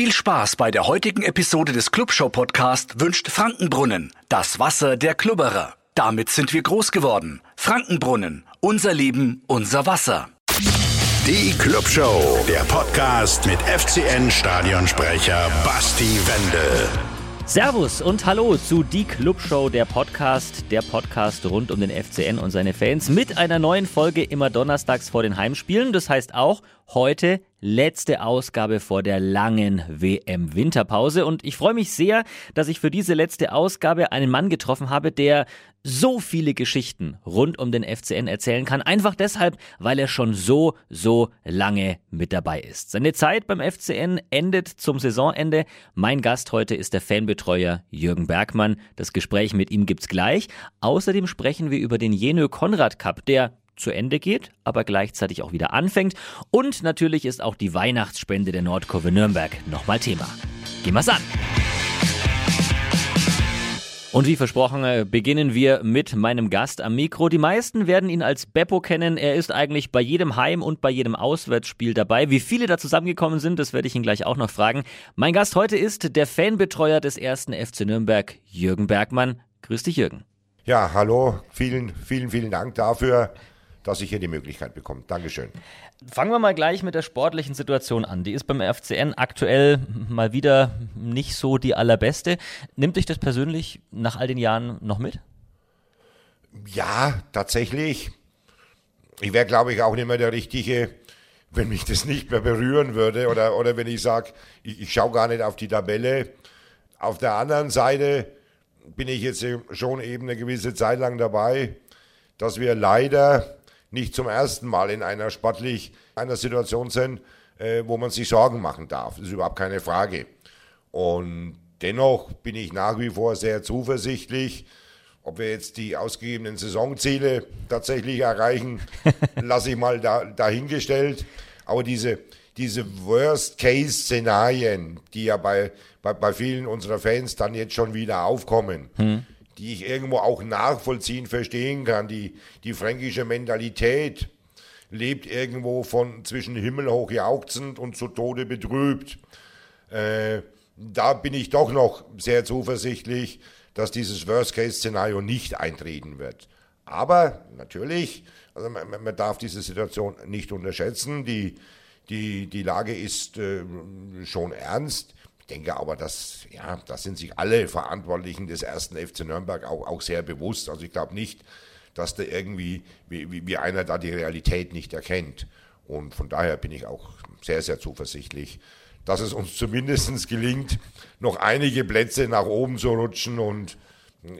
Viel Spaß bei der heutigen Episode des Clubshow Podcast wünscht Frankenbrunnen, das Wasser der Klubberer. Damit sind wir groß geworden. Frankenbrunnen, unser Leben, unser Wasser. Die Clubshow, der Podcast mit FCN Stadionsprecher Basti Wendel. Servus und hallo zu Die Clubshow, der Podcast, der Podcast rund um den FCN und seine Fans mit einer neuen Folge immer donnerstags vor den Heimspielen. Das heißt auch heute letzte Ausgabe vor der langen WM-Winterpause. Und ich freue mich sehr, dass ich für diese letzte Ausgabe einen Mann getroffen habe, der so viele Geschichten rund um den FCN erzählen kann. Einfach deshalb, weil er schon so, so lange mit dabei ist. Seine Zeit beim FCN endet zum Saisonende. Mein Gast heute ist der Fanbetreuer Jürgen Bergmann. Das Gespräch mit ihm gibt's gleich. Außerdem sprechen wir über den Jenö Konrad Cup, der zu Ende geht, aber gleichzeitig auch wieder anfängt. Und natürlich ist auch die Weihnachtsspende der Nordkurve Nürnberg nochmal Thema. Gehen wir's an! Und wie versprochen, äh, beginnen wir mit meinem Gast am Mikro. Die meisten werden ihn als Beppo kennen. Er ist eigentlich bei jedem Heim- und bei jedem Auswärtsspiel dabei. Wie viele da zusammengekommen sind, das werde ich ihn gleich auch noch fragen. Mein Gast heute ist der Fanbetreuer des ersten FC Nürnberg, Jürgen Bergmann. Grüß dich, Jürgen. Ja, hallo. Vielen, vielen, vielen Dank dafür dass ich hier die Möglichkeit bekomme. Dankeschön. Fangen wir mal gleich mit der sportlichen Situation an. Die ist beim FCN aktuell mal wieder nicht so die allerbeste. Nimmt dich das persönlich nach all den Jahren noch mit? Ja, tatsächlich. Ich wäre, glaube ich, auch nicht mehr der Richtige, wenn mich das nicht mehr berühren würde oder, oder wenn ich sage, ich, ich schaue gar nicht auf die Tabelle. Auf der anderen Seite bin ich jetzt schon eben eine gewisse Zeit lang dabei, dass wir leider nicht zum ersten Mal in einer sportlich einer Situation sind, äh, wo man sich Sorgen machen darf. Das ist überhaupt keine Frage. Und dennoch bin ich nach wie vor sehr zuversichtlich. Ob wir jetzt die ausgegebenen Saisonziele tatsächlich erreichen, lasse ich mal da, dahingestellt. Aber diese, diese Worst-Case-Szenarien, die ja bei, bei, bei vielen unserer Fans dann jetzt schon wieder aufkommen, hm die ich irgendwo auch nachvollziehen, verstehen kann. Die, die fränkische Mentalität lebt irgendwo von zwischen himmelhoch jauchzend und zu Tode betrübt. Äh, da bin ich doch noch sehr zuversichtlich, dass dieses Worst-Case-Szenario nicht eintreten wird. Aber natürlich, also man, man, darf diese Situation nicht unterschätzen. Die, die, die Lage ist äh, schon ernst denke aber, dass, ja, da sind sich alle Verantwortlichen des ersten FC Nürnberg auch, auch sehr bewusst. Also ich glaube nicht, dass da irgendwie, wie, wie einer da die Realität nicht erkennt. Und von daher bin ich auch sehr, sehr zuversichtlich, dass es uns zumindest gelingt, noch einige Plätze nach oben zu rutschen. Und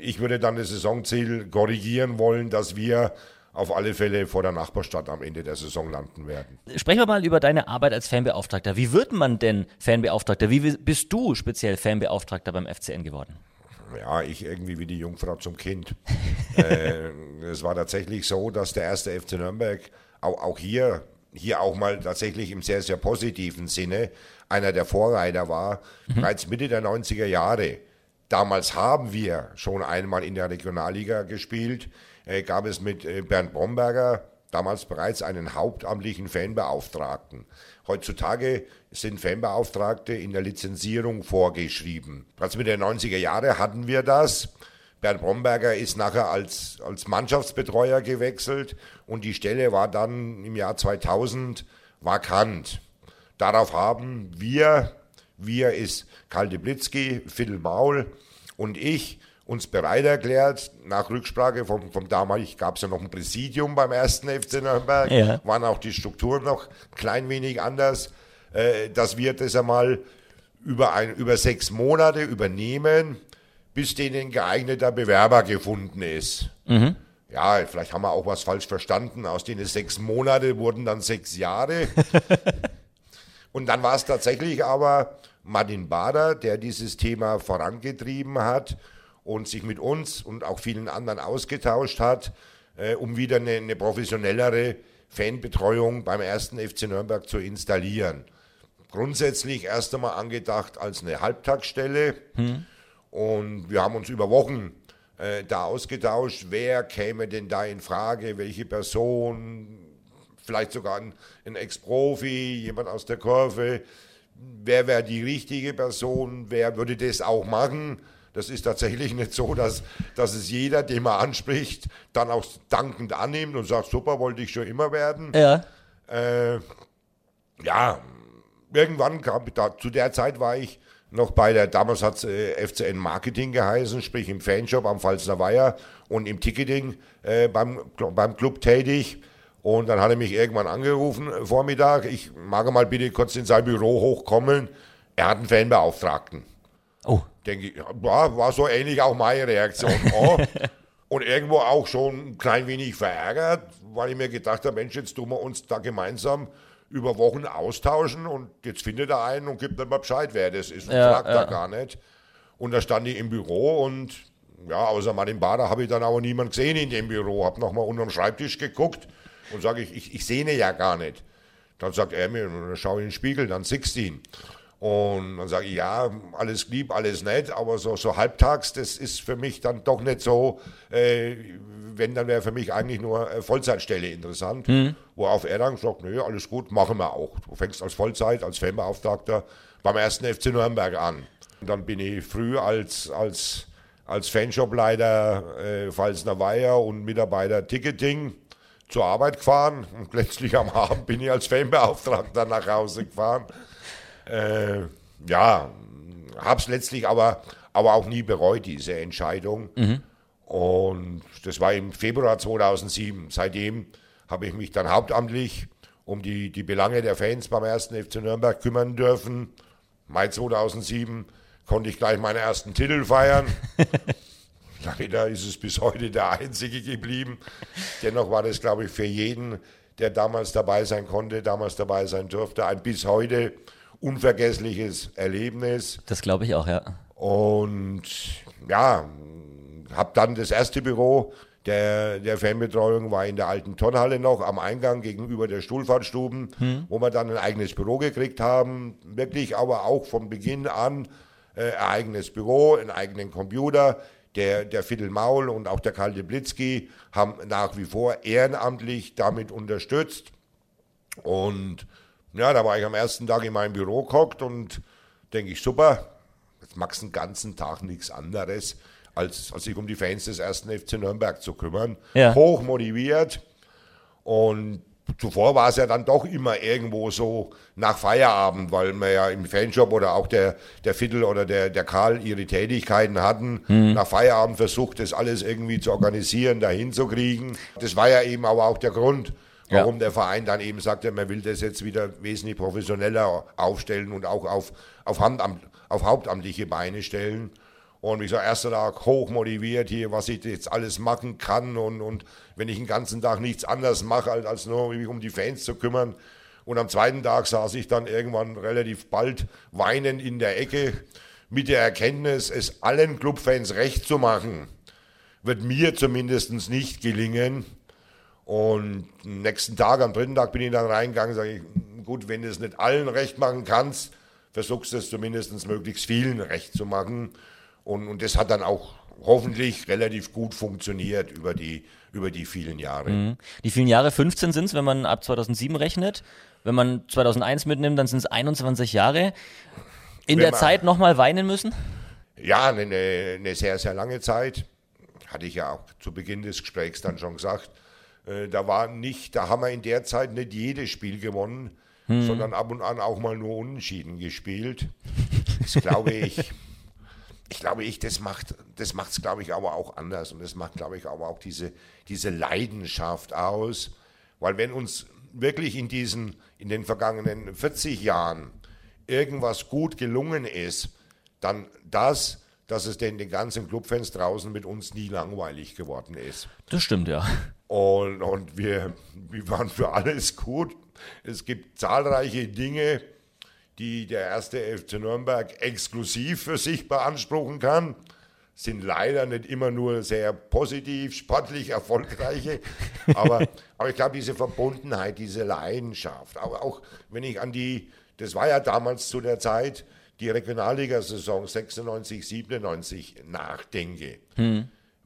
ich würde dann das Saisonziel korrigieren wollen, dass wir auf alle Fälle vor der Nachbarstadt am Ende der Saison landen werden. Sprechen wir mal über deine Arbeit als Fanbeauftragter. Wie wird man denn Fanbeauftragter? Wie bist du speziell Fanbeauftragter beim FCN geworden? Ja, ich irgendwie wie die Jungfrau zum Kind. äh, es war tatsächlich so, dass der erste FC Nürnberg auch, auch hier, hier auch mal tatsächlich im sehr, sehr positiven Sinne einer der Vorreiter war, mhm. bereits Mitte der 90er Jahre. Damals haben wir schon einmal in der Regionalliga gespielt gab es mit äh, Bernd Bromberger damals bereits einen hauptamtlichen Fanbeauftragten. Heutzutage sind Fanbeauftragte in der Lizenzierung vorgeschrieben. Als mit den 90er Jahren hatten wir das. Bernd Bromberger ist nachher als, als Mannschaftsbetreuer gewechselt und die Stelle war dann im Jahr 2000 vakant. Darauf haben wir, wir ist Karl de Blitzky, Phil Maul und ich uns bereit erklärt, nach Rücksprache vom, vom damals gab es ja noch ein Präsidium beim ersten FC Nürnberg, ja. waren auch die Strukturen noch ein klein wenig anders, äh, dass wir das einmal über, ein, über sechs Monate übernehmen, bis denen geeigneter Bewerber gefunden ist. Mhm. Ja, vielleicht haben wir auch was falsch verstanden. Aus denen sechs Monate wurden dann sechs Jahre. Und dann war es tatsächlich aber Martin Bader, der dieses Thema vorangetrieben hat und sich mit uns und auch vielen anderen ausgetauscht hat, äh, um wieder eine, eine, professionellere Fanbetreuung beim ersten FC Nürnberg zu installieren. Grundsätzlich erst einmal angedacht als eine Halbtagsstelle hm. und wir haben uns über Wochen äh, da ausgetauscht, wer käme denn da in Frage, welche Person, vielleicht sogar ein, ein Ex-Profi, jemand aus der Kurve, wer wäre die richtige Person, wer würde das auch machen. Das ist tatsächlich nicht so, dass, dass es jeder, den man anspricht, dann auch dankend annimmt und sagt, super, wollte ich schon immer werden. Ja. Äh, ja, irgendwann gab da, zu der Zeit war ich noch bei der, damals hat es äh, FCN Marketing geheißen, sprich im Fanshop am Pfalzner Weiher und im Ticketing äh, beim, beim Club tätig. Und dann hat er mich irgendwann angerufen, äh, Vormittag, ich mag mal bitte kurz in sein Büro hochkommen. Er hat einen Fanbeauftragten. Denke ich, ja, war so ähnlich auch meine Reaktion. Oh. und irgendwo auch schon ein klein wenig verärgert, weil ich mir gedacht habe, Mensch, jetzt tun wir uns da gemeinsam über Wochen austauschen und jetzt findet er einen und gibt dann mal Bescheid, wer das ist und Ja, fragt ja. da gar nicht. Und da stand ich im Büro und ja, außer Martin Bader habe ich dann aber niemand gesehen in dem Büro. Habe nochmal unter dem Schreibtisch geguckt und sage ich, ich, ich ihn ja gar nicht. Dann sagt er mir, dann schau in den Spiegel, dann 16. Und dann sage ich, ja, alles lieb, alles nett, aber so, so halbtags, das ist für mich dann doch nicht so, äh, wenn, dann wäre für mich eigentlich nur äh, Vollzeitstelle interessant. Worauf er dann sagt, nö, alles gut, machen wir auch. Du fängst als Vollzeit, als Fanbeauftragter beim ersten FC Nürnberg an. Und dann bin ich früh als, als, als Fanshopleiter äh, Pfalzner Weiher und Mitarbeiter Ticketing zur Arbeit gefahren und letztlich am Abend bin ich als Fanbeauftragter nach Hause gefahren. Äh, ja, habe es letztlich aber, aber auch nie bereut, diese Entscheidung. Und das war im Februar 2007. Seitdem habe ich mich dann hauptamtlich um die, die Belange der Fans beim ersten FC Nürnberg kümmern dürfen. Mai 2007 konnte ich gleich meine ersten Titel feiern. Leider ist es bis heute der einzige geblieben. Dennoch war das, glaube ich, für jeden, der damals dabei sein konnte, damals dabei sein durfte, ein bis heute unvergessliches Erlebnis. Das glaube ich auch, ja. Und ja, habe dann das erste Büro der, der Fanbetreuung war in der alten Turnhalle noch am Eingang gegenüber der Stuhlfahrtstuben, wo wir dann ein eigenes Büro gekriegt haben. Wirklich aber auch von Beginn an äh, ein eigenes Büro, einen eigenen Computer. Der, der Fidel Maul und auch der Karl Blitzki haben nach wie vor ehrenamtlich damit unterstützt. Und ja, da war ich am ersten Tag in meinem Büro gehockt und denke ich, super, jetzt magst du den ganzen Tag nichts anderes, als, als sich um die Fans des ersten FC Nürnberg zu kümmern. Ja. Hoch motiviert. Und zuvor war es ja dann doch immer irgendwo so nach Feierabend, weil wir ja im Fanshop oder auch der, der Fiddle oder der, der Karl ihre Tätigkeiten hatten. Nach Feierabend versucht, das alles irgendwie zu organisieren, dahin zu kriegen. Das war ja eben aber auch der Grund, Ja. warum der Verein dann eben sagte, man will das jetzt wieder wesentlich professioneller aufstellen und auch auf, auf, Handamt, auf hauptamtliche Beine stellen. Und wie gesagt, erster Tag hoch motiviert hier, was ich jetzt alles machen kann und, und wenn ich den ganzen Tag nichts anderes mache, als, als nur mich um die Fans zu kümmern. Und am zweiten Tag saß ich dann irgendwann relativ bald weinend in der Ecke mit der Erkenntnis, es allen Clubfans recht zu machen, wird mir zumindest nicht gelingen. Und am nächsten Tag, am dritten Tag bin ich dann reingegangen, sage ich, gut, wenn du es nicht allen recht machen kannst, versuchst du es zumindest möglichst vielen recht zu machen. Und, und das hat dann auch hoffentlich relativ gut funktioniert über die, über die vielen Jahre. Die vielen Jahre, 15 sind es, wenn man ab 2007 rechnet. Wenn man 2001 mitnimmt, dann sind es 21 Jahre. In Wenn der man- Zeit nochmal weinen müssen? Ja, eine, eine sehr, sehr lange Zeit. Hatte ich ja auch zu Beginn des Gesprächs dann schon gesagt. Äh, Da war nicht, da haben wir in der Zeit nicht jedes Spiel gewonnen, sondern ab und an auch mal nur unentschieden gespielt. Das glaube ich, ich glaube ich, das macht, das macht es, glaube ich, aber auch anders. Und das macht, glaube ich, aber auch diese, diese Leidenschaft aus. Weil wenn uns wirklich in diesen, in den vergangenen 40 Jahren irgendwas gut gelungen ist, dann das, dass es den, den ganzen Clubfans draußen mit uns nie langweilig geworden ist. Das stimmt, ja. Und, und wir, wir waren für alles gut. Es gibt zahlreiche Dinge, die der erste FC Nürnberg exklusiv für sich beanspruchen kann. Sind leider nicht immer nur sehr positiv, sportlich erfolgreiche. Aber, aber ich glaube, diese Verbundenheit, diese Leidenschaft, auch, auch wenn ich an die, das war ja damals zu der Zeit, die Regionalligasaison 96, 97 nachdenke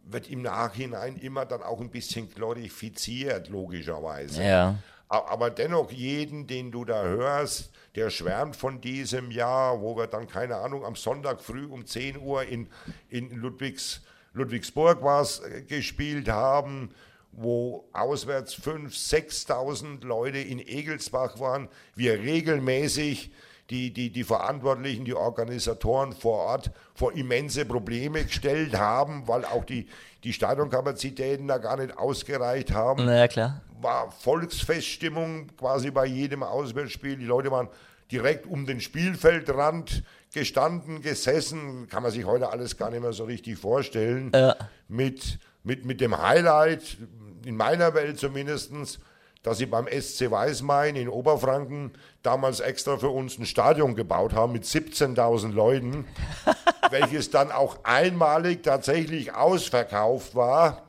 wird im Nachhinein immer dann auch ein bisschen glorifiziert, logischerweise. Ja. aber dennoch jeden, den du da hörst, der schwärmt von diesem Jahr, wo wir dann, keine Ahnung, am Sonntag früh um 10 Uhr in, in Ludwigs, Ludwigsburg was gespielt haben, wo auswärts 5.000, 6.000 Leute in Egelsbach waren, wir regelmäßig die, die, die Verantwortlichen, die Organisatoren vor Ort vor immense Probleme gestellt haben, weil auch die, die Stadionkapazitäten da gar nicht ausgereicht haben. Naja, klar. War Volksfeststimmung quasi bei jedem Auswärtsspiel. Die Leute waren direkt um den Spielfeldrand gestanden, gesessen. Kann man sich heute alles gar nicht mehr so richtig vorstellen. Ja. Mit, mit, mit dem Highlight, in meiner Welt zumindestens dass sie beim SC Weißmain in Oberfranken damals extra für uns ein Stadion gebaut haben mit 17.000 Leuten, welches dann auch einmalig tatsächlich ausverkauft war.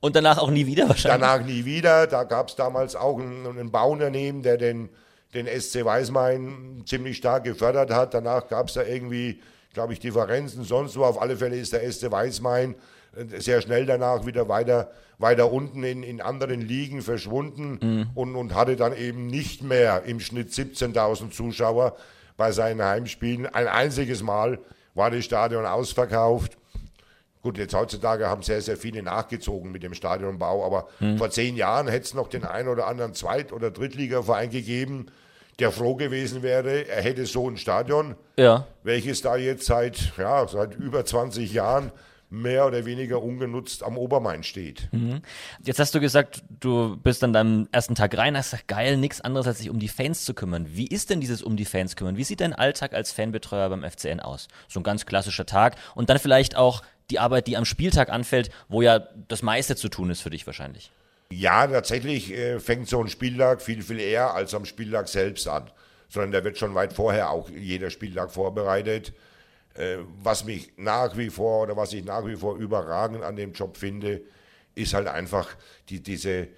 Und danach auch nie wieder wahrscheinlich. Danach nie wieder. Da gab es damals auch ein, ein Bauunternehmen, der den, den SC Weißmain ziemlich stark gefördert hat. Danach gab es da irgendwie, glaube ich, Differenzen, sonst wo. Auf alle Fälle ist der SC Weißmain sehr schnell danach wieder weiter, weiter unten in, in anderen Ligen verschwunden mhm. und, und hatte dann eben nicht mehr im Schnitt 17.000 Zuschauer bei seinen Heimspielen. Ein einziges Mal war das Stadion ausverkauft. Gut, jetzt heutzutage haben sehr, sehr viele nachgezogen mit dem Stadionbau, aber mhm. vor zehn Jahren hätte es noch den einen oder anderen Zweit- oder Drittligaverein gegeben, der froh gewesen wäre, er hätte so ein Stadion, ja. welches da jetzt seit, ja, seit über 20 Jahren mehr oder weniger ungenutzt am Obermain steht. Mhm. Jetzt hast du gesagt, du bist an deinem ersten Tag rein, hast gesagt, geil, nichts anderes als sich um die Fans zu kümmern. Wie ist denn dieses um die Fans kümmern? Wie sieht dein Alltag als Fanbetreuer beim FCN aus? So ein ganz klassischer Tag und dann vielleicht auch die Arbeit, die am Spieltag anfällt, wo ja das meiste zu tun ist für dich wahrscheinlich. Ja, tatsächlich äh, fängt so ein Spieltag viel, viel eher als am Spieltag selbst an, sondern der wird schon weit vorher auch jeder Spieltag vorbereitet. Äh, was mich nach wie vor oder was ich nach wie vor überragend an dem Job finde, ist halt einfach die, diese,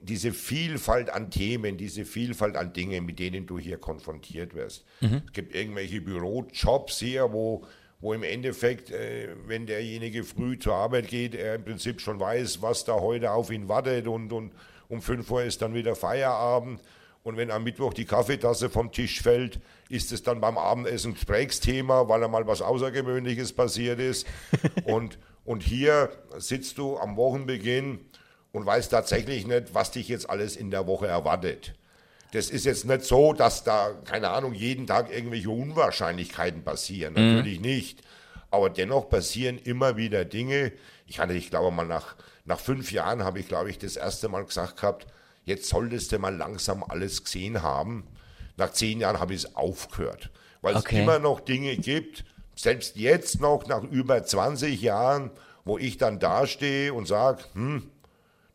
diese Vielfalt an Themen, diese Vielfalt an Dingen, mit denen du hier konfrontiert wirst. Mhm. Es gibt irgendwelche Bürojobs hier, wo, wo im Endeffekt, äh, wenn derjenige früh zur Arbeit geht, er im Prinzip schon weiß, was da heute auf ihn wartet und, und um 5 Uhr ist dann wieder Feierabend. Und wenn am Mittwoch die Kaffeetasse vom Tisch fällt, ist es dann beim Abendessen Gesprächsthema, weil einmal was Außergewöhnliches passiert ist. und, und hier sitzt du am Wochenbeginn und weißt tatsächlich nicht, was dich jetzt alles in der Woche erwartet. Das ist jetzt nicht so, dass da, keine Ahnung, jeden Tag irgendwelche Unwahrscheinlichkeiten passieren. Mhm. Natürlich nicht. Aber dennoch passieren immer wieder Dinge. Ich hatte, ich glaube mal, nach, nach fünf Jahren habe ich, glaube ich, das erste Mal gesagt gehabt, jetzt solltest du mal langsam alles gesehen haben. Nach zehn Jahren habe ich es aufgehört, weil okay. es immer noch Dinge gibt, selbst jetzt noch nach über 20 Jahren, wo ich dann dastehe und sage, hm,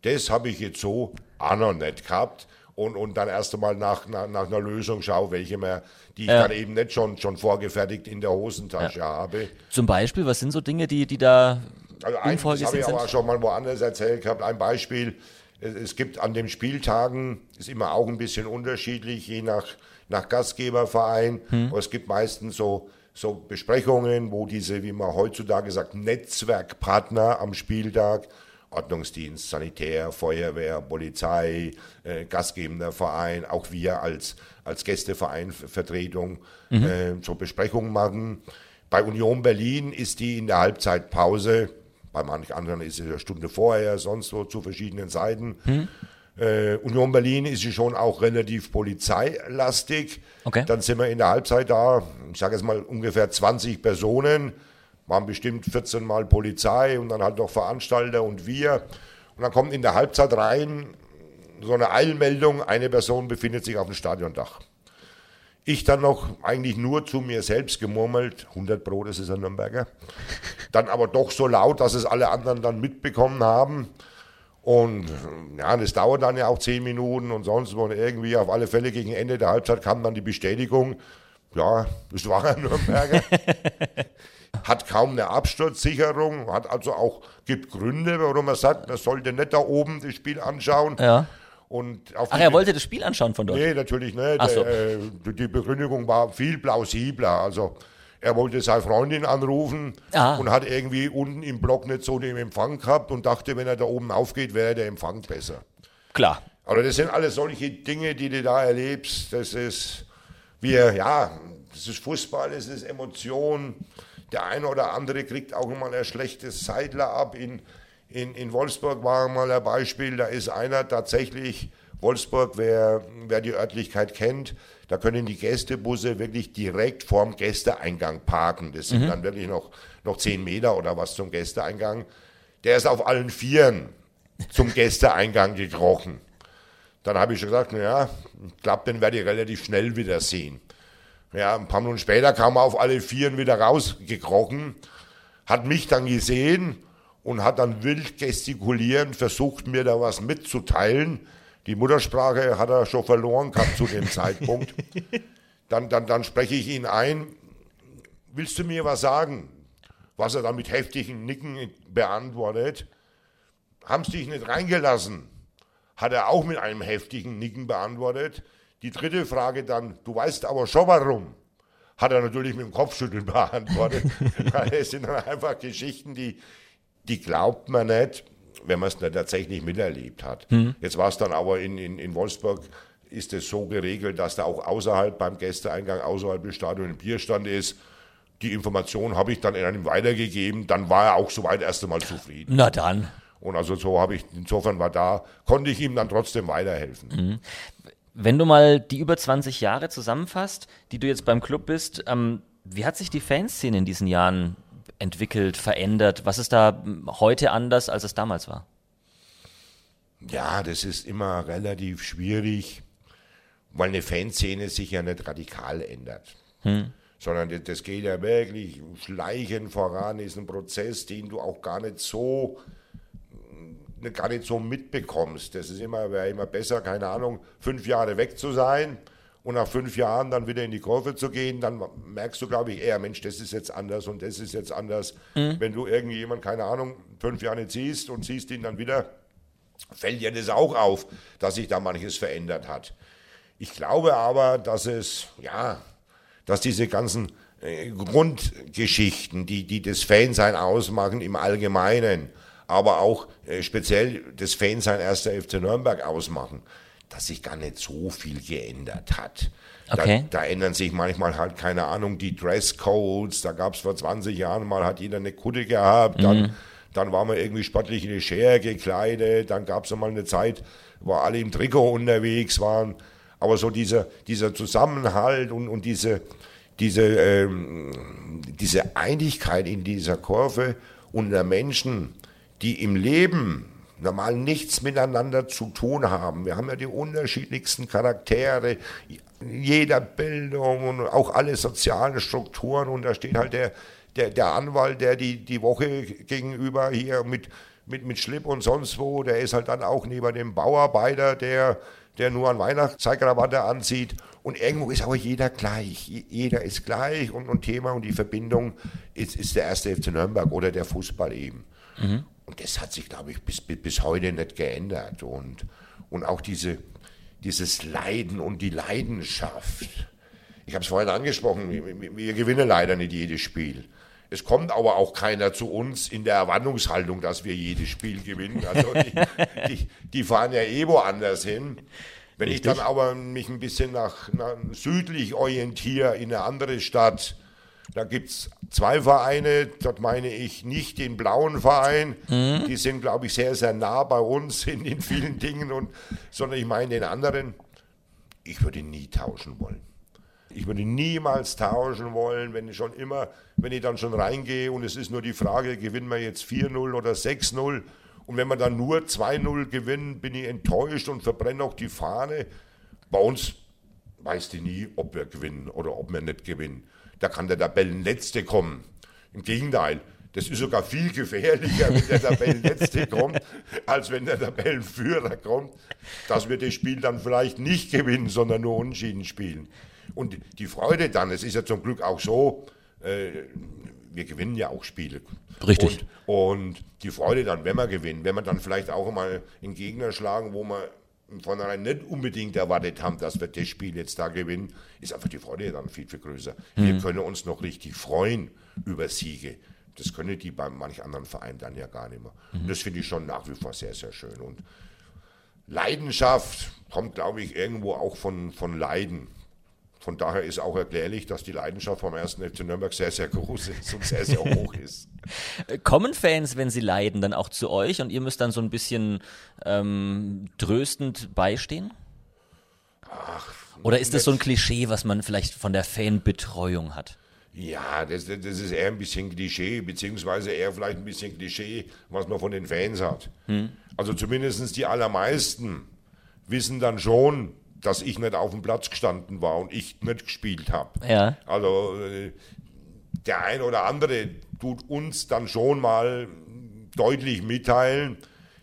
das habe ich jetzt so auch noch nicht gehabt. Und, und dann erst einmal nach, nach, nach einer Lösung schaue, welche mehr, die ich ja. dann eben nicht schon, schon vorgefertigt in der Hosentasche ja. habe. Zum Beispiel, was sind so Dinge, die, die da also ein, das habe ich aber schon mal woanders erzählt gehabt. Ein Beispiel, es gibt an den Spieltagen, ist immer auch ein bisschen unterschiedlich, je nach, nach Gastgeberverein. Hm. Aber es gibt meistens so, so Besprechungen, wo diese, wie man heutzutage sagt, Netzwerkpartner am Spieltag, Ordnungsdienst, Sanitär, Feuerwehr, Polizei, äh, gastgebender Verein, auch wir als, als Gästeverein Vertretung mhm. äh, so Besprechungen machen. Bei Union Berlin ist die in der Halbzeitpause bei manchen anderen ist es eine Stunde vorher, sonst so zu verschiedenen Seiten. Hm. Äh, Union Berlin ist sie schon auch relativ polizeilastig. Okay. Dann sind wir in der Halbzeit da, ich sage jetzt mal ungefähr 20 Personen, waren bestimmt 14 Mal Polizei und dann halt noch Veranstalter und wir. Und dann kommt in der Halbzeit rein so eine Eilmeldung, eine Person befindet sich auf dem Stadiondach. Ich dann noch eigentlich nur zu mir selbst gemurmelt, 100 Pro, das ist ein Nürnberger. Dann aber doch so laut, dass es alle anderen dann mitbekommen haben. Und ja, das dauert dann ja auch 10 Minuten und sonst wo. Und irgendwie auf alle Fälle gegen Ende der Halbzeit kam dann die Bestätigung, ja, das war ein Nürnberger. hat kaum eine Absturzsicherung, hat also auch, gibt Gründe, warum er sagt, man sollte nicht da oben das Spiel anschauen. Ja. Und Ach, er wollte das Spiel anschauen von dort? Nee, natürlich nicht. Ach so. äh, die Begründung war viel plausibler. Also er wollte seine Freundin anrufen Aha. und hat irgendwie unten im Block nicht so den Empfang gehabt und dachte, wenn er da oben aufgeht, wäre der Empfang besser. Klar. Aber das sind alles solche Dinge, die du da erlebst. Das ist, wir, ja, das ist Fußball, es ist Emotion. Der eine oder andere kriegt auch mal ein schlechtes Seidler ab. In, in, in Wolfsburg war mal ein Beispiel, da ist einer tatsächlich, Wolfsburg, wer, wer die Örtlichkeit kennt, da können die Gästebusse wirklich direkt vorm Gästeeingang parken. Das sind mhm. dann wirklich noch, noch zehn Meter oder was zum Gästeeingang. Der ist auf allen Vieren zum Gästeeingang gekrochen. Dann habe ich schon gesagt, naja, ich glaube, den werde ich relativ schnell wieder sehen. Ja, ein paar Minuten später kam er auf alle Vieren wieder rausgekrochen, hat mich dann gesehen und hat dann wild gestikulierend versucht, mir da was mitzuteilen. Die Muttersprache hat er schon verloren gehabt zu dem Zeitpunkt. Dann, dann, dann spreche ich ihn ein. Willst du mir was sagen? Was er dann mit heftigen Nicken beantwortet. Haben sie dich nicht reingelassen? Hat er auch mit einem heftigen Nicken beantwortet. Die dritte Frage dann, du weißt aber schon warum. Hat er natürlich mit dem Kopfschütteln beantwortet. es sind dann einfach Geschichten, die, die glaubt man nicht, wenn man es nicht tatsächlich miterlebt hat. Mhm. Jetzt war es dann aber in, in, in Wolfsburg, ist es so geregelt, dass da auch außerhalb beim Gästeeingang, außerhalb des Stadions ein Bierstand ist. Die Information habe ich dann in einem weitergegeben. Dann war er auch soweit erst einmal zufrieden. Na dann. Und also so habe ich, insofern war da, konnte ich ihm dann trotzdem weiterhelfen. Mhm. Wenn du mal die über 20 Jahre zusammenfasst, die du jetzt beim Club bist, ähm, wie hat sich die Fanszene in diesen Jahren entwickelt, verändert? Was ist da heute anders, als es damals war? Ja, das ist immer relativ schwierig, weil eine Fanszene sich ja nicht radikal ändert. Hm. Sondern das geht ja wirklich schleichend voran, ist ein Prozess, den du auch gar nicht so gar nicht so mitbekommst. Das ist immer, wäre immer besser, keine Ahnung, fünf Jahre weg zu sein und nach fünf Jahren dann wieder in die Kurve zu gehen, dann merkst du, glaube ich, eher, Mensch, das ist jetzt anders und das ist jetzt anders. Mhm. Wenn du irgendjemand, keine Ahnung, fünf Jahre nicht siehst und siehst ihn dann wieder, fällt dir das auch auf, dass sich da manches verändert hat. Ich glaube aber, dass es, ja, dass diese ganzen äh, Grundgeschichten, die, die das Fansein ausmachen im Allgemeinen, aber auch äh, speziell das Fansein 1. FC Nürnberg ausmachen, dass sich gar nicht so viel geändert hat. Okay. Da, da, ändern sich manchmal halt, keine Ahnung, die Dresscodes. Da gab es vor 20 Jahren mal, hat jeder eine Kutte gehabt. Dann, mhm. dann war man irgendwie sportlich in eine Schere gekleidet. Dann gab es mal eine Zeit, wo alle im Trikot unterwegs waren. Aber so dieser, dieser Zusammenhalt und, und diese, diese, ähm, diese Einigkeit in dieser Kurve unter Menschen, die im Leben normal nichts miteinander zu tun haben. Wir haben ja die unterschiedlichsten Charaktere, jeder Bildung und auch alle sozialen Strukturen und da steht halt der, der, der Anwalt, der die, die Woche gegenüber hier mit, mit, mit Schlip und sonst wo, der ist halt dann auch neben dem Bauarbeiter, der, der nur an Weihnachtszeitkrawatte anzieht. Und irgendwo ist aber jeder gleich. Jeder ist gleich und, und Thema und die Verbindung ist, ist der erste FC Nürnberg oder der Fußball eben. Mhm. Und das hat sich, glaube ich, bis, bis heute nicht geändert. Und, und auch diese, dieses Leiden und die Leidenschaft. Ich habe es vorhin angesprochen, wir, wir gewinnen leider nicht jedes Spiel. Es kommt aber auch keiner zu uns in der Erwartungshaltung, dass wir jedes Spiel gewinnen. Also die, die, die fahren ja eh woanders hin. Wenn Richtig. ich dann aber mich ein bisschen nach, nach südlich orientiere in eine andere Stadt, da gibt es zwei Vereine, dort meine ich nicht den blauen Verein, mhm. die sind, glaube ich, sehr, sehr nah bei uns in, in vielen Dingen, und, sondern ich meine den anderen. Ich würde nie tauschen wollen. Ich würde niemals tauschen wollen, wenn ich schon immer, wenn ich dann schon reingehe und es ist nur die Frage, gewinnen wir jetzt 4-0 oder 6-0 und wenn wir dann nur 2-0 gewinnen, bin ich enttäuscht und verbrenne auch die Fahne. Bei uns weißt du nie, ob wir gewinnen oder ob wir nicht gewinnen da kann der Tabellenletzte kommen. Im Gegenteil, das ist sogar viel gefährlicher, wenn der Tabellenletzte kommt, als wenn der Tabellenführer kommt, dass wir das Spiel dann vielleicht nicht gewinnen, sondern nur unschieden spielen. Und die Freude dann, es ist ja zum Glück auch so, äh, wir gewinnen ja auch Spiele. Richtig. Und, und, die Freude dann, wenn wir gewinnen, wenn wir dann vielleicht auch mal einen Gegner schlagen, wo wir von vornherein nicht unbedingt erwartet haben, dass wir das Spiel jetzt da gewinnen, ist einfach die Freude dann viel, viel größer. Mhm. Wir können uns noch richtig freuen über Siege. Das können die bei manch anderen Vereinen dann ja gar nicht mehr. Mhm. Das finde ich schon nach wie vor sehr, sehr schön. Und Leidenschaft kommt, glaube ich, irgendwo auch von, von Leiden. Von daher ist auch erklärlich, dass die Leidenschaft vom 1. FC Nürnberg sehr, sehr groß ist und sehr, sehr hoch ist. Kommen Fans, wenn sie leiden, dann auch zu euch und ihr müsst dann so ein bisschen ähm, tröstend beistehen? Ach, Oder ist das so ein Klischee, was man vielleicht von der Fanbetreuung hat? Ja, das, das ist eher ein bisschen Klischee, beziehungsweise eher vielleicht ein bisschen Klischee, was man von den Fans hat. Hm. Also zumindest die allermeisten wissen dann schon, dass ich nicht auf dem Platz gestanden war und ich nicht gespielt habe. Ja. Also äh, der ein oder andere tut uns dann schon mal deutlich mitteilen,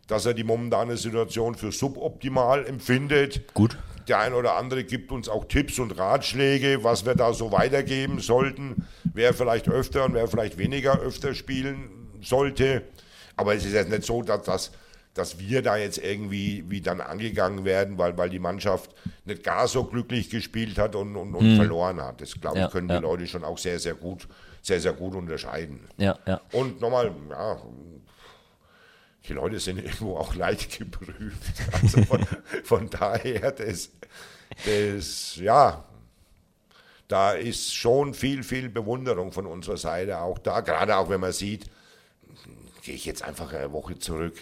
dass er die momentane Situation für suboptimal empfindet. Gut. Der ein oder andere gibt uns auch Tipps und Ratschläge, was wir da so weitergeben sollten, wer vielleicht öfter und wer vielleicht weniger öfter spielen sollte. Aber es ist jetzt nicht so, dass das dass wir da jetzt irgendwie wie dann angegangen werden, weil, weil die Mannschaft nicht gar so glücklich gespielt hat und, und, und mhm. verloren hat. Das glaube ich, ja, können ja. die Leute schon auch sehr, sehr gut, sehr, sehr gut unterscheiden. Ja, ja. Und nochmal, ja, die Leute sind irgendwo auch leicht geprüft. Also von, von daher, das, das, ja, da ist schon viel, viel Bewunderung von unserer Seite auch da, gerade auch wenn man sieht, gehe ich jetzt einfach eine Woche zurück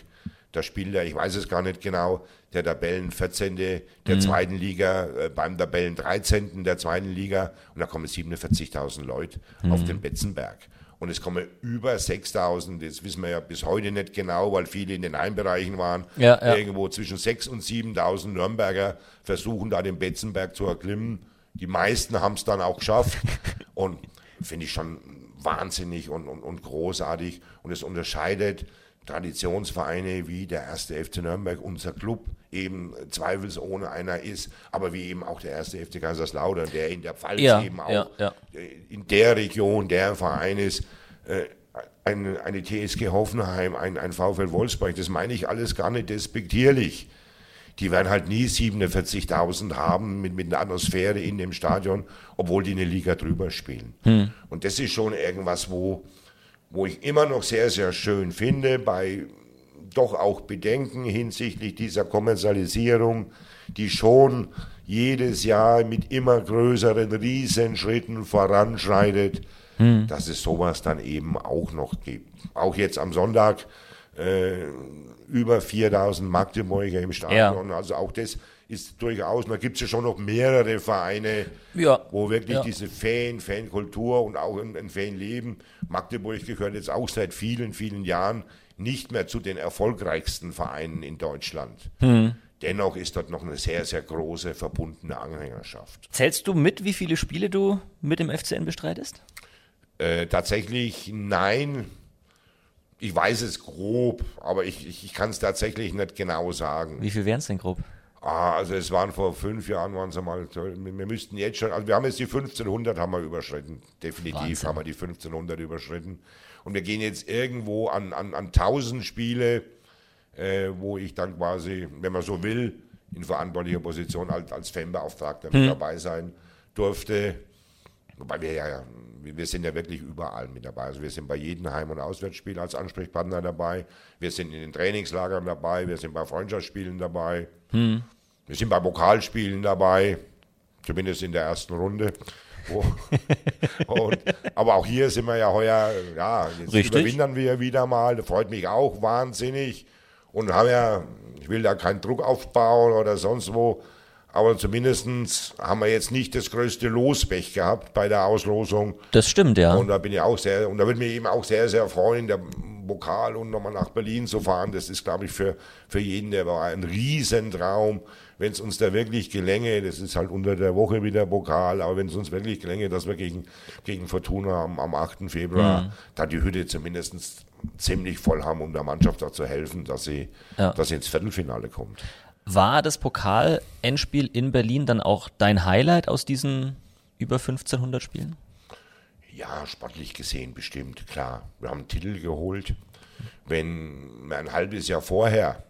da spielt er, ich weiß es gar nicht genau, der Tabellen 14. der mhm. zweiten Liga, äh, beim Tabellen 13. der zweiten Liga und da kommen 47.000 Leute mhm. auf den Betzenberg. Und es kommen über 6000, das wissen wir ja bis heute nicht genau, weil viele in den Heimbereichen waren. Ja, ja. Irgendwo zwischen 6 und 7000 Nürnberger versuchen da den Betzenberg zu erklimmen. Die meisten haben es dann auch geschafft. und finde ich schon wahnsinnig und, und, und großartig. Und es unterscheidet Traditionsvereine wie der erste FC Nürnberg, unser Club, eben zweifelsohne einer ist, aber wie eben auch der erste FC Kaiserslautern, der in der Pfalz ja, eben auch ja, ja. in der Region der Verein ist, äh, eine, eine TSG Hoffenheim, ein, ein VfL Wolfsburg, das meine ich alles gar nicht despektierlich. Die werden halt nie 47.000 haben mit, mit einer Atmosphäre in dem Stadion, obwohl die eine Liga drüber spielen. Hm. Und das ist schon irgendwas, wo, wo ich immer noch sehr, sehr schön finde, bei doch auch Bedenken hinsichtlich dieser Kommerzialisierung, die schon jedes Jahr mit immer größeren Riesenschritten voranschreitet, hm. dass es sowas dann eben auch noch gibt. Auch jetzt am Sonntag äh, über 4000 Magdeburger im Stadion, ja. also auch das ist durchaus, da gibt es ja schon noch mehrere Vereine, ja. wo wirklich ja. diese Fan, Fankultur und auch ein, ein Fanleben, Magdeburg gehört jetzt auch seit vielen, vielen Jahren nicht mehr zu den erfolgreichsten Vereinen in Deutschland. Hm. Dennoch ist dort noch eine sehr, sehr große verbundene Anhängerschaft. Zählst du mit, wie viele Spiele du mit dem FCN bestreitest? Äh, tatsächlich nein. Ich weiß es grob, aber ich, ich, ich kann es tatsächlich nicht genau sagen. Wie viel wären es denn grob? Ah, also es waren vor fünf Jahren, waren es einmal, wir müssten jetzt schon, also wir haben jetzt die 1500 haben wir überschritten, definitiv Wahnsinn. haben wir die 1500 überschritten. Und wir gehen jetzt irgendwo an, an, an 1000 Spiele, äh, wo ich dann quasi, wenn man so will, in verantwortlicher Position als, als Fanbeauftragter hm. mit dabei sein durfte. Wobei wir ja, wir sind ja wirklich überall mit dabei. Also wir sind bei jedem Heim- und Auswärtsspiel als Ansprechpartner dabei. Wir sind in den Trainingslagern dabei. Wir sind bei Freundschaftsspielen dabei. Hm. Wir sind bei Pokalspielen dabei, zumindest in der ersten Runde. und, aber auch hier sind wir ja heuer, ja, jetzt Richtig. überwintern wir wieder mal. Das freut mich auch wahnsinnig. Und haben ja, ich will da keinen Druck aufbauen oder sonst wo, aber zumindest haben wir jetzt nicht das größte Lospech gehabt bei der Auslosung. Das stimmt, ja. Und da bin ich auch sehr, und da würde mich eben auch sehr, sehr freuen, der Pokal und nochmal nach Berlin zu fahren. Das ist, glaube ich, für, für jeden, der war ein Riesentraum wenn es uns da wirklich gelänge, das ist halt unter der Woche wieder Pokal, aber wenn es uns wirklich gelänge, dass wir gegen, gegen Fortuna am, am 8. Februar mhm. da die Hütte zumindest ziemlich voll haben, um der Mannschaft auch zu helfen, dass sie, ja. dass sie ins Viertelfinale kommt. War das Pokal-Endspiel in Berlin dann auch dein Highlight aus diesen über 1500 Spielen? Ja, sportlich gesehen bestimmt, klar. Wir haben einen Titel geholt. Wenn wir ein halbes Jahr vorher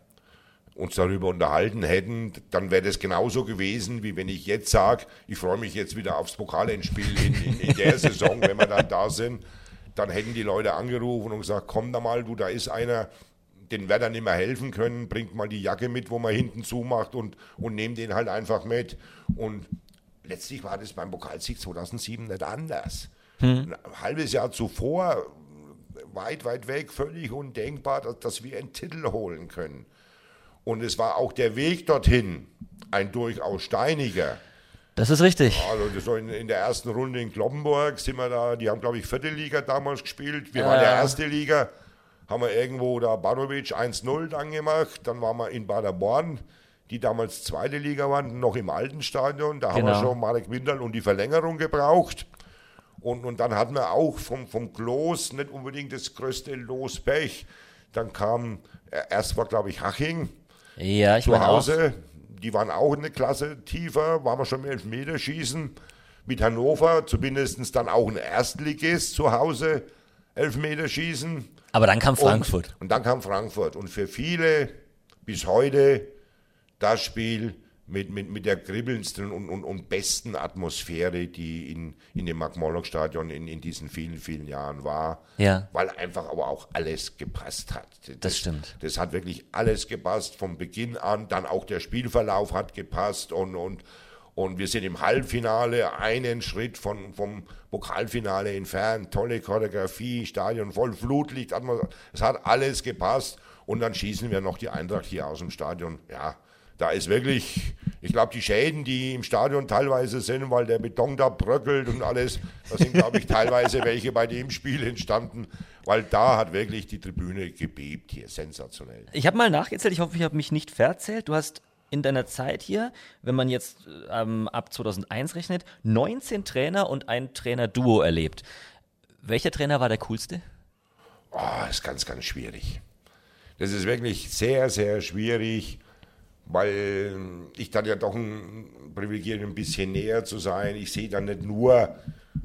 uns darüber unterhalten hätten, dann wäre das genauso gewesen, wie wenn ich jetzt sage, ich freue mich jetzt wieder aufs Pokalendspiel in, in, in der Saison, wenn wir dann da sind. Dann hätten die Leute angerufen und gesagt, komm da mal, du, da ist einer, den Werder nicht mehr helfen können, bringt mal die Jacke mit, wo man hinten zumacht und, und nehmt den halt einfach mit. Und letztlich war das beim Pokalsieg 2007 nicht anders. Hm. Ein halbes Jahr zuvor, weit, weit weg, völlig undenkbar, dass, dass wir einen Titel holen können. Und es war auch der Weg dorthin ein durchaus steiniger. Das ist richtig. Also so in, in, der ersten Runde in Kloppenburg sind wir da, die haben glaube ich vierte Liga damals gespielt. Wir äh. waren der erste Liga, haben wir irgendwo da Banovic 1-0 dann gemacht. Dann waren wir in Baderborn, die damals zweite Liga waren, noch im alten Stadion. Da genau. haben wir genau. schon Marek Winterl und die Verlängerung gebraucht. Und, und dann hatten wir auch vom, vom Klos nicht unbedingt das größte Lospech. Dann kam, äh, erst war glaube ich Haching ja, ich zu Hause. Auch die waren auch eine Klasse tiefer, waren wir schon im Elfmeterschießen mit Hannover, zumindest dann auch ein Erstligist zu Hause, Elfmeterschießen. Aber dann kam Frankfurt. Und, und dann kam Frankfurt. Und für viele bis heute das Spiel mit, mit, mit der kribbelndsten und, und, und besten Atmosphäre, die in, in dem Mark-Morlock-Stadion in, in diesen vielen, vielen Jahren war. Ja. Weil einfach aber auch alles gepasst hat. Das, das, stimmt. Das hat wirklich alles gepasst vom Beginn an. Dann auch der Spielverlauf hat gepasst und, und, und wir sind im Halbfinale einen Schritt von, vom Pokalfinale entfernt. Tolle Choreografie, Stadion voll Flutlicht. Es hat alles gepasst. Und dann schießen wir noch die Eintracht hier aus dem Stadion. Ja, da ist wirklich, ich glaube, die Schäden, die im Stadion teilweise sind, weil der Beton da bröckelt und alles, da sind, glaube ich, teilweise welche bei dem Spiel entstanden, weil da hat wirklich die Tribüne gebebt hier, sensationell. Ich habe mal nachgezählt, ich hoffe, ich habe mich nicht verzählt. Du hast in deiner Zeit hier, wenn man jetzt ähm, ab 2001 rechnet, 19 Trainer und ein Trainer-Duo erlebt. Welcher Trainer war der coolste? Oh, das ist ganz, ganz schwierig. Das ist wirklich sehr, sehr schwierig weil ich dann ja doch ein privilegiert, ein bisschen näher zu sein. Ich sehe dann nicht nur,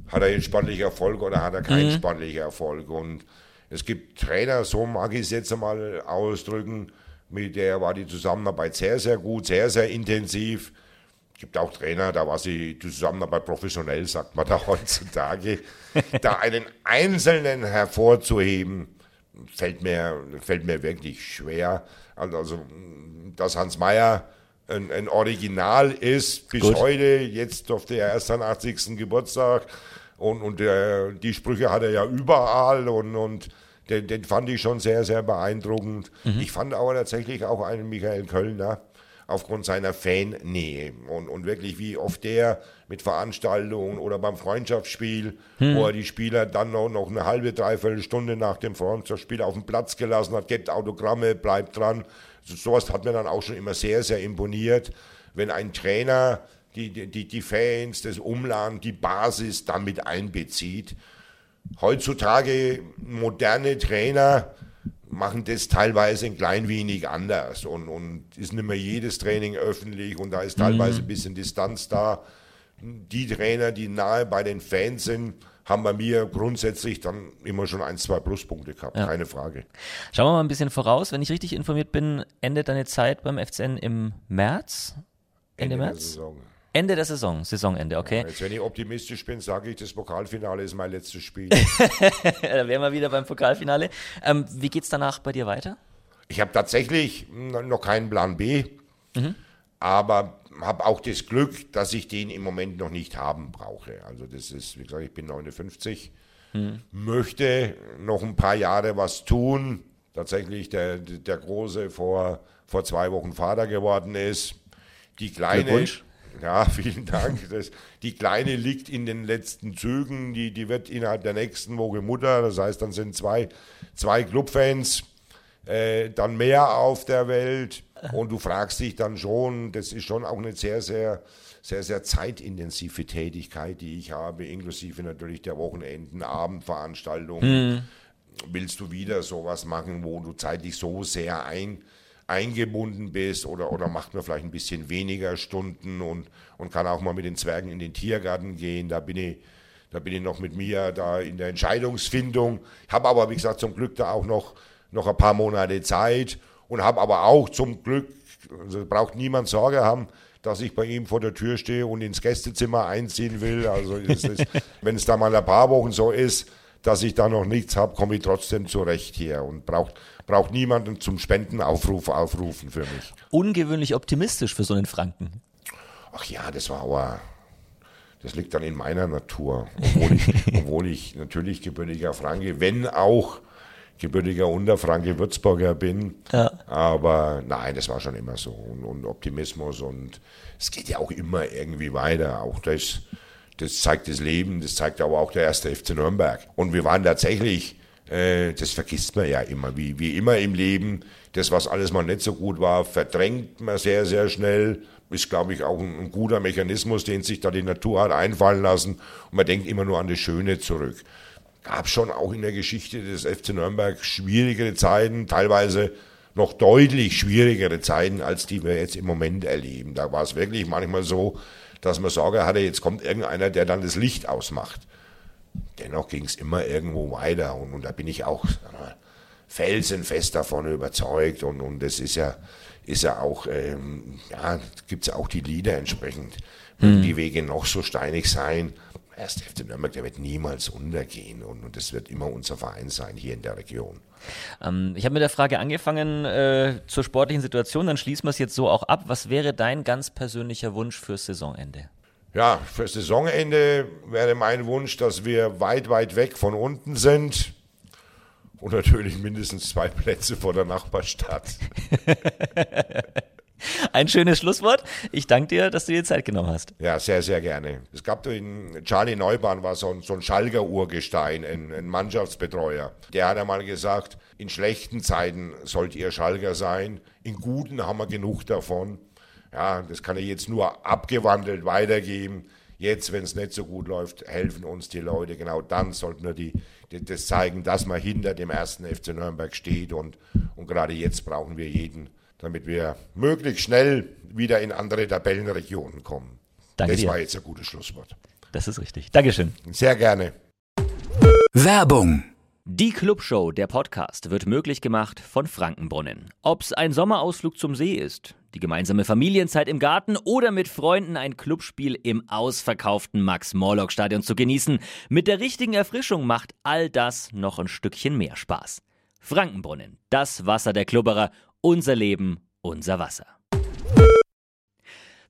hat er jetzt sportlichen Erfolg oder hat er keinen mhm. sportlichen Erfolg. Und es gibt Trainer, so mag ich es jetzt einmal ausdrücken, mit der war die Zusammenarbeit sehr, sehr gut, sehr, sehr intensiv. Es gibt auch Trainer, da war sie die Zusammenarbeit professionell, sagt man da heutzutage. da einen Einzelnen hervorzuheben, fällt mir, fällt mir wirklich schwer. Also, dass Hans Meyer ein, ein Original ist bis Gut. heute. Jetzt durfte er erst seinen 80. Geburtstag und, und der, die Sprüche hat er ja überall und, und den, den fand ich schon sehr, sehr beeindruckend. Mhm. Ich fand aber tatsächlich auch einen Michael Kölner aufgrund seiner Fannähe und, und wirklich wie oft der mit Veranstaltungen oder beim Freundschaftsspiel, hm. wo er die Spieler dann noch, noch eine halbe, dreiviertel Stunde nach dem Freundschaftsspiel auf den Platz gelassen hat, gibt Autogramme, bleibt dran. So, sowas hat mir dann auch schon immer sehr, sehr imponiert, wenn ein Trainer die, die, die Fans, das Umland, die Basis damit einbezieht. Heutzutage moderne Trainer, machen das teilweise ein klein wenig anders und, und ist nicht mehr jedes Training öffentlich und da ist teilweise mhm. ein bisschen Distanz da. Die Trainer, die nahe bei den Fans sind, haben bei mir grundsätzlich dann immer schon ein, zwei Pluspunkte gehabt, ja. keine Frage. Schauen wir mal ein bisschen voraus. Wenn ich richtig informiert bin, endet deine Zeit beim FCN im März? Ende, Ende März? Ende der Saison, Saisonende, okay. Ja, jetzt, wenn ich optimistisch bin, sage ich, das Pokalfinale ist mein letztes Spiel. da wären wir wieder beim Pokalfinale. Ähm, wie geht es danach bei dir weiter? Ich habe tatsächlich noch keinen Plan B, mhm. aber habe auch das Glück, dass ich den im Moment noch nicht haben brauche. Also das ist, wie gesagt, ich bin 59, mhm. möchte noch ein paar Jahre was tun. Tatsächlich der, der Große vor, vor zwei Wochen Vater geworden ist. Die Kleine ja, vielen Dank. Das, die Kleine liegt in den letzten Zügen. Die, die wird innerhalb der nächsten Woche Mutter. Das heißt, dann sind zwei, zwei Clubfans äh, dann mehr auf der Welt. Und du fragst dich dann schon, das ist schon auch eine sehr, sehr, sehr, sehr zeitintensive Tätigkeit, die ich habe, inklusive natürlich der Wochenenden, Abendveranstaltungen. Hm. Willst du wieder sowas machen, wo du zeitlich so sehr ein eingebunden bist oder, oder macht man vielleicht ein bisschen weniger Stunden und, und kann auch mal mit den Zwergen in den Tiergarten gehen. Da bin ich, da bin ich noch mit mir da in der Entscheidungsfindung. Habe aber, wie gesagt, zum Glück da auch noch, noch ein paar Monate Zeit und habe aber auch zum Glück, also braucht niemand Sorge haben, dass ich bei ihm vor der Tür stehe und ins Gästezimmer einziehen will. Also wenn es da mal ein paar Wochen so ist, dass ich da noch nichts habe, komme ich trotzdem zurecht hier und braucht braucht niemanden zum Spendenaufruf aufrufen für mich. Ungewöhnlich optimistisch für so einen Franken. Ach ja, das war aber, das liegt dann in meiner Natur. Obwohl ich, obwohl ich natürlich gebürtiger Franke, wenn auch gebürtiger Unterfranke Würzburger bin. Ja. Aber nein, das war schon immer so. Und, und, Optimismus und es geht ja auch immer irgendwie weiter. Auch das, das zeigt das Leben, das zeigt aber auch der erste FC Nürnberg. Und wir waren tatsächlich äh, das vergisst man ja immer, wie, wie immer im Leben. Das, was alles mal nicht so gut war, verdrängt man sehr, sehr schnell. Ist, glaube ich, auch ein, ein guter Mechanismus, den sich da die Natur hat einfallen lassen. Und man denkt immer nur an das Schöne zurück. Gab schon auch in der Geschichte des FC Nürnberg schwierigere Zeiten, teilweise noch deutlich schwierigere Zeiten, als die wir jetzt im Moment erleben. Da war es wirklich manchmal so, dass man Sorge hatte, jetzt kommt irgendeiner, der dann das Licht ausmacht dennoch ging es immer irgendwo weiter und, und da bin ich auch mal, felsenfest davon überzeugt und, und das ist ja, ist ja auch, ähm, ja, gibt es ja auch die Lieder entsprechend. Hm. die Wege noch so steinig sein, erst FC Nürnberg, der wird niemals untergehen und, und das wird immer unser Verein sein hier in der Region. Ähm, ich habe mit der Frage angefangen äh, zur sportlichen Situation, dann schließen wir es jetzt so auch ab. Was wäre dein ganz persönlicher Wunsch fürs Saisonende? Ja, für Saisonende wäre mein Wunsch, dass wir weit, weit weg von unten sind und natürlich mindestens zwei Plätze vor der Nachbarstadt. Ein schönes Schlusswort. Ich danke dir, dass du dir Zeit genommen hast. Ja, sehr, sehr gerne. Es gab in Charlie Neubahn war so ein, so ein Schalker Urgestein, ein, ein Mannschaftsbetreuer. Der hat einmal gesagt, in schlechten Zeiten sollt ihr Schalker sein, in guten haben wir genug davon. Ja, das kann ich jetzt nur abgewandelt weitergeben. Jetzt, wenn es nicht so gut läuft, helfen uns die Leute. Genau dann sollten wir die, die, das zeigen, dass man hinter dem ersten FC Nürnberg steht. Und, und gerade jetzt brauchen wir jeden, damit wir möglichst schnell wieder in andere Tabellenregionen kommen. Danke das dir. war jetzt ein gutes Schlusswort. Das ist richtig. Dankeschön. Sehr gerne. Werbung die Clubshow, der Podcast, wird möglich gemacht von Frankenbrunnen. Ob's ein Sommerausflug zum See ist, die gemeinsame Familienzeit im Garten oder mit Freunden ein Clubspiel im ausverkauften Max-Morlock-Stadion zu genießen, mit der richtigen Erfrischung macht all das noch ein Stückchen mehr Spaß. Frankenbrunnen, das Wasser der Klubberer, unser Leben, unser Wasser.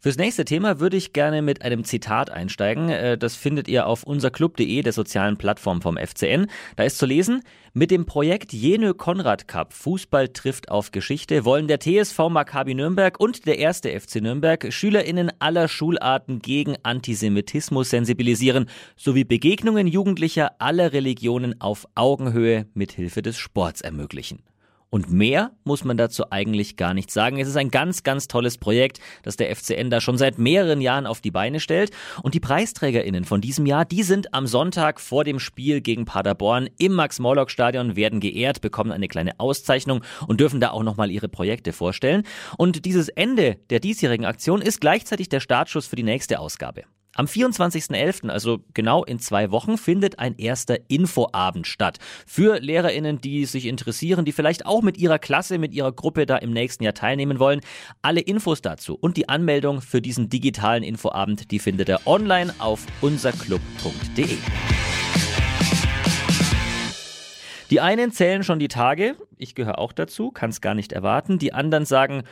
Fürs nächste Thema würde ich gerne mit einem Zitat einsteigen. Äh, das findet ihr auf unserclub.de, der sozialen Plattform vom FCN. Da ist zu lesen, mit dem Projekt Jenö Konrad Cup Fußball trifft auf Geschichte wollen der TSV Maccabi Nürnberg und der erste FC Nürnberg SchülerInnen aller Schularten gegen Antisemitismus sensibilisieren sowie Begegnungen Jugendlicher aller Religionen auf Augenhöhe mit Hilfe des Sports ermöglichen. Und mehr muss man dazu eigentlich gar nicht sagen. Es ist ein ganz, ganz tolles Projekt, das der FCN da schon seit mehreren Jahren auf die Beine stellt. Und die PreisträgerInnen von diesem Jahr, die sind am Sonntag vor dem Spiel gegen Paderborn im Max-Morlock-Stadion, werden geehrt, bekommen eine kleine Auszeichnung und dürfen da auch nochmal ihre Projekte vorstellen. Und dieses Ende der diesjährigen Aktion ist gleichzeitig der Startschuss für die nächste Ausgabe. Am 24.11., also genau in zwei Wochen, findet ein erster Infoabend statt. Für LehrerInnen, die sich interessieren, die vielleicht auch mit ihrer Klasse, mit ihrer Gruppe da im nächsten Jahr teilnehmen wollen. Alle Infos dazu und die Anmeldung für diesen digitalen Infoabend, die findet ihr online auf unserclub.de. Die einen zählen schon die Tage, ich gehöre auch dazu, kann es gar nicht erwarten. Die anderen sagen,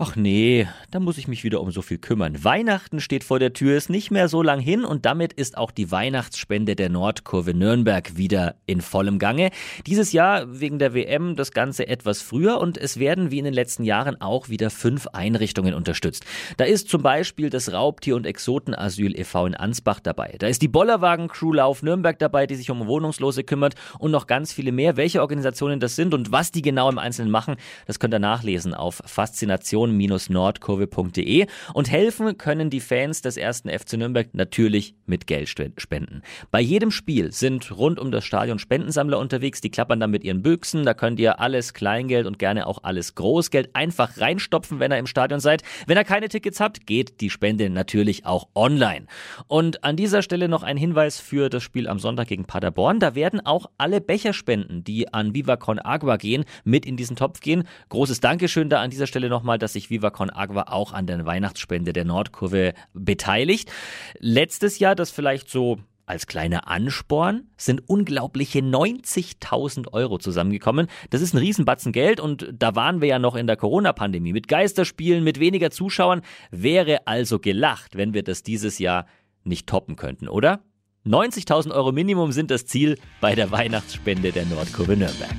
Ach nee, da muss ich mich wieder um so viel kümmern. Weihnachten steht vor der Tür, ist nicht mehr so lang hin und damit ist auch die Weihnachtsspende der Nordkurve Nürnberg wieder in vollem Gange. Dieses Jahr wegen der WM das Ganze etwas früher und es werden wie in den letzten Jahren auch wieder fünf Einrichtungen unterstützt. Da ist zum Beispiel das Raubtier- und Exotenasyl e.V. in Ansbach dabei. Da ist die Bollerwagen-Crew Lauf Nürnberg dabei, die sich um Wohnungslose kümmert und noch ganz viele mehr. Welche Organisationen das sind und was die genau im Einzelnen machen, das könnt ihr nachlesen auf Faszination nordkurve.de und helfen können die Fans des ersten FC Nürnberg natürlich mit Geld spenden. Bei jedem Spiel sind rund um das Stadion Spendensammler unterwegs, die klappern dann mit ihren Büchsen, da könnt ihr alles Kleingeld und gerne auch alles Großgeld einfach reinstopfen, wenn ihr im Stadion seid. Wenn ihr keine Tickets habt, geht die Spende natürlich auch online. Und an dieser Stelle noch ein Hinweis für das Spiel am Sonntag gegen Paderborn. Da werden auch alle Becherspenden, die an Viva Con Agua gehen, mit in diesen Topf gehen. Großes Dankeschön da an dieser Stelle nochmal, dass sich Viva Agua auch an der Weihnachtsspende der Nordkurve beteiligt. Letztes Jahr, das vielleicht so als kleiner Ansporn sind unglaubliche 90.000 Euro zusammengekommen. Das ist ein Riesenbatzen Geld und da waren wir ja noch in der Corona-Pandemie. Mit Geisterspielen, mit weniger Zuschauern wäre also gelacht, wenn wir das dieses Jahr nicht toppen könnten, oder? 90.000 Euro Minimum sind das Ziel bei der Weihnachtsspende der Nordkurve Nürnberg.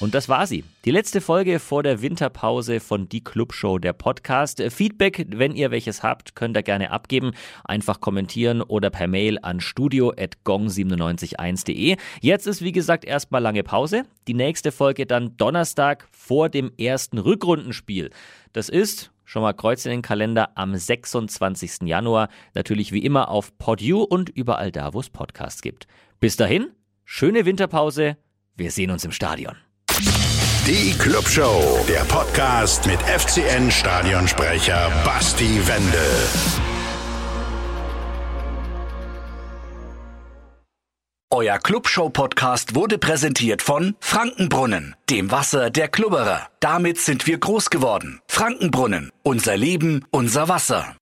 Und das war sie. Die letzte Folge vor der Winterpause von Die Clubshow, der Podcast. Feedback, wenn ihr welches habt, könnt ihr gerne abgeben. Einfach kommentieren oder per Mail an studio.gong971.de. Jetzt ist, wie gesagt, erstmal lange Pause. Die nächste Folge dann Donnerstag vor dem ersten Rückrundenspiel. Das ist, schon mal Kreuz in den Kalender, am 26. Januar. Natürlich wie immer auf Podu und überall da, wo es Podcasts gibt. Bis dahin, schöne Winterpause. Wir sehen uns im Stadion. Die Clubshow, der Podcast mit FCN Stadionsprecher Basti Wendel. Euer Clubshow-Podcast wurde präsentiert von Frankenbrunnen, dem Wasser der Klubberer. Damit sind wir groß geworden. Frankenbrunnen, unser Leben, unser Wasser.